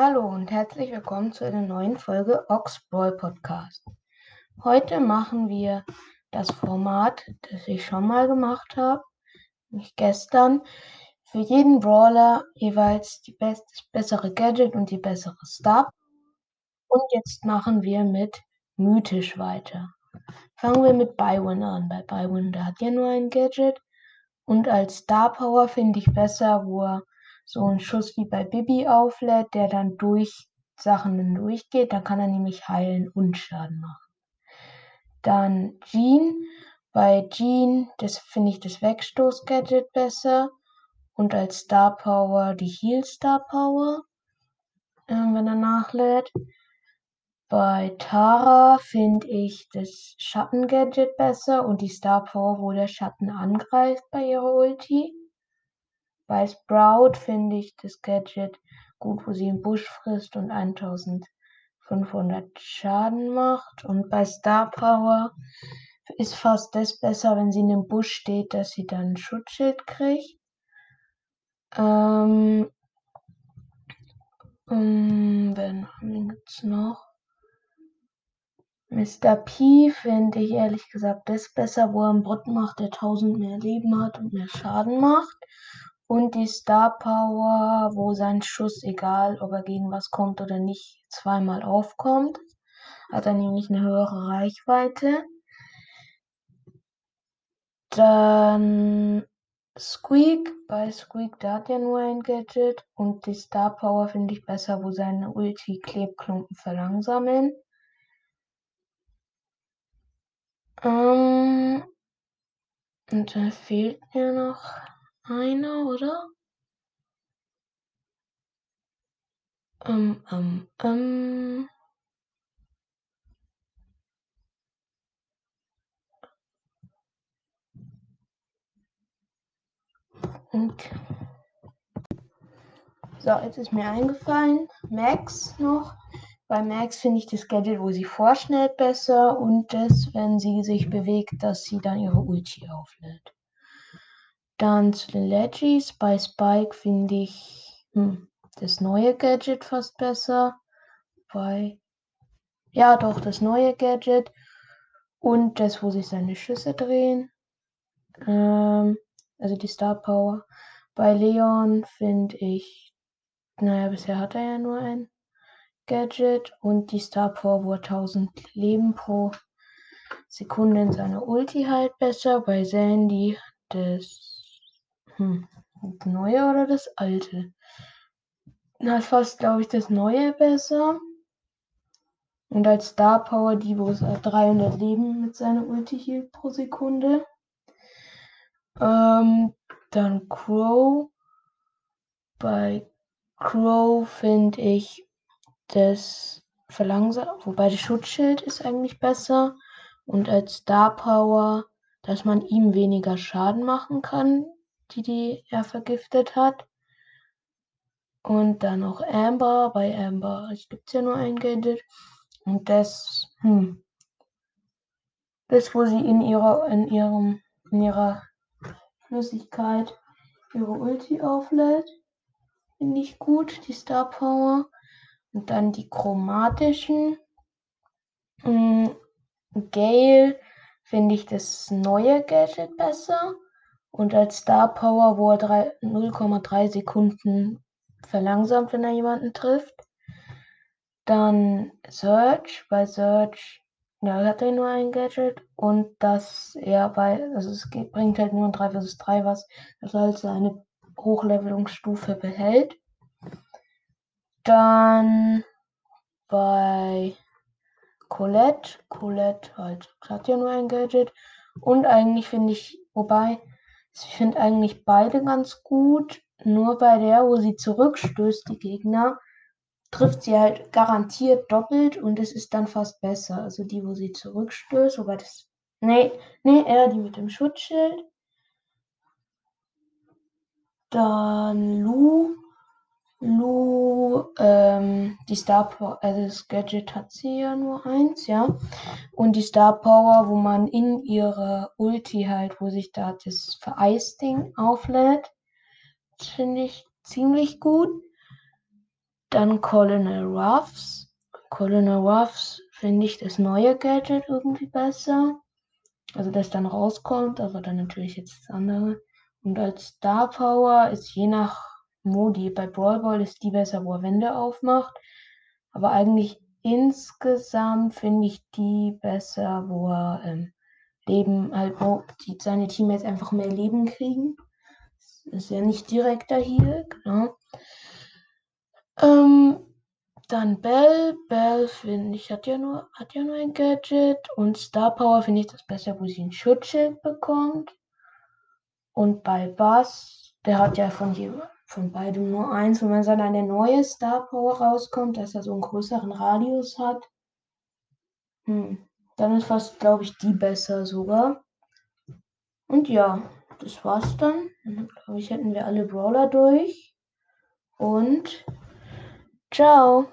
Hallo und herzlich willkommen zu einer neuen Folge Ox Brawl Podcast. Heute machen wir das Format, das ich schon mal gemacht habe, nicht gestern. Für jeden Brawler jeweils die best bessere Gadget und die bessere Star. Und jetzt machen wir mit mythisch weiter. Fangen wir mit Byron an. Bei Byron, der hat ja nur ein Gadget. Und als Star Power finde ich besser, wo er so einen Schuss wie bei Bibi auflädt, der dann durch Sachen durchgeht. Dann kann er nämlich heilen und Schaden machen. Dann Jean. Bei Jean, das finde ich das Wegstoß-Gadget besser. Und als Star Power die Heal Star Power, äh, wenn er nachlädt. Bei Tara finde ich das Schatten-Gadget besser und die Star Power, wo der Schatten angreift bei ihrer Ulti. Bei Sprout finde ich das Gadget gut, wo sie im Busch frisst und 1500 Schaden macht. Und bei Star Power ist fast das besser, wenn sie in einem Busch steht, dass sie dann ein Schutzschild kriegt. Ähm, um, wen gibt's noch? Mr. P finde ich ehrlich gesagt das besser, wo er einen Bot macht, der 1000 mehr Leben hat und mehr Schaden macht. Und die Star Power, wo sein Schuss, egal ob er gegen was kommt oder nicht, zweimal aufkommt. Hat er nämlich eine höhere Reichweite. Dann Squeak. Bei Squeak, der hat ja nur ein Gadget. Und die Star Power finde ich besser, wo seine Ulti Klebklumpen verlangsamen. Ähm, und da fehlt mir noch einer, oder? Ähm, ähm, ähm. Und so, jetzt ist mir eingefallen, Max noch. Bei Max finde ich das Gadget, wo sie vorschnellt, besser und das, wenn sie sich bewegt, dass sie dann ihre Ulti auflädt. Dann zu den Legis. Bei Spike finde ich hm, das neue Gadget fast besser. Bei ja, doch, das neue Gadget. Und das, wo sich seine Schüsse drehen. Ähm, also die Star Power. Bei Leon finde ich, naja, bisher hat er ja nur ein Gadget und die Star Power, wo er 1000 Leben pro Sekunde in seiner Ulti halt besser. Bei Sandy das hm, neue oder das alte? Na, fast glaube ich das neue besser. Und als Star Power es 300 Leben mit seiner Ulti hielt pro Sekunde. Ähm, dann Crow. Bei Crow finde ich das verlangsamt, wobei das Schutzschild ist eigentlich besser. Und als Star Power, dass man ihm weniger Schaden machen kann, die, die er vergiftet hat. Und dann noch Amber. Bei Amber gibt es ja nur ein Gadget. Und das, hm, das, wo sie in ihrer, in ihrem, in ihrer Flüssigkeit ihre Ulti auflädt, finde ich gut, die Star Power. Und dann die chromatischen. Mm, Gale finde ich das neue Gadget besser. Und als Star Power, wo er 0,3 Sekunden verlangsamt, wenn er jemanden trifft. Dann Search. Bei Search ja, hat er nur ein Gadget. Und dass er bei, also es bringt halt nur ein 3 vs 3 was, er halt seine Hochlevelungsstufe behält. Dann bei Colette. Colette halt hat ja nur ein Gadget. Und eigentlich finde ich, wobei, ich finde eigentlich beide ganz gut. Nur bei der, wo sie zurückstößt, die Gegner, trifft sie halt garantiert doppelt und es ist dann fast besser. Also die, wo sie zurückstößt, wobei das. Nee, nee, eher die mit dem Schutzschild. Dann Lu. Lu, ähm, die Star Power, also das Gadget hat sie ja nur eins, ja. Und die Star Power, wo man in ihre Ulti halt, wo sich da das Vereisding auflädt, finde ich ziemlich gut. Dann Colonel Ruffs. Colonel Ruffs finde ich das neue Gadget irgendwie besser. Also das dann rauskommt, aber dann natürlich jetzt das andere. Und als Star Power ist je nach Modi. Bei Brawl Ball ist die besser, wo er Wände aufmacht. Aber eigentlich insgesamt finde ich die besser, wo er ähm, Leben, halt, wo die, seine Teammates einfach mehr Leben kriegen. Das ist ja nicht direkter Heal, genau. Ähm, dann Bell. Bell finde ich hat ja nur hat ja nur ein Gadget und Star Power finde ich das besser, wo sie ein Schutzschild bekommt. Und bei Bass, der hat ja von jedem von beidem nur eins. Und wenn dann eine neue Star Power rauskommt, dass er so einen größeren Radius hat, hm, dann ist fast, glaube ich, die besser sogar. Und ja, das war's dann. Dann glaube ich, hätten wir alle Brawler durch. Und ciao.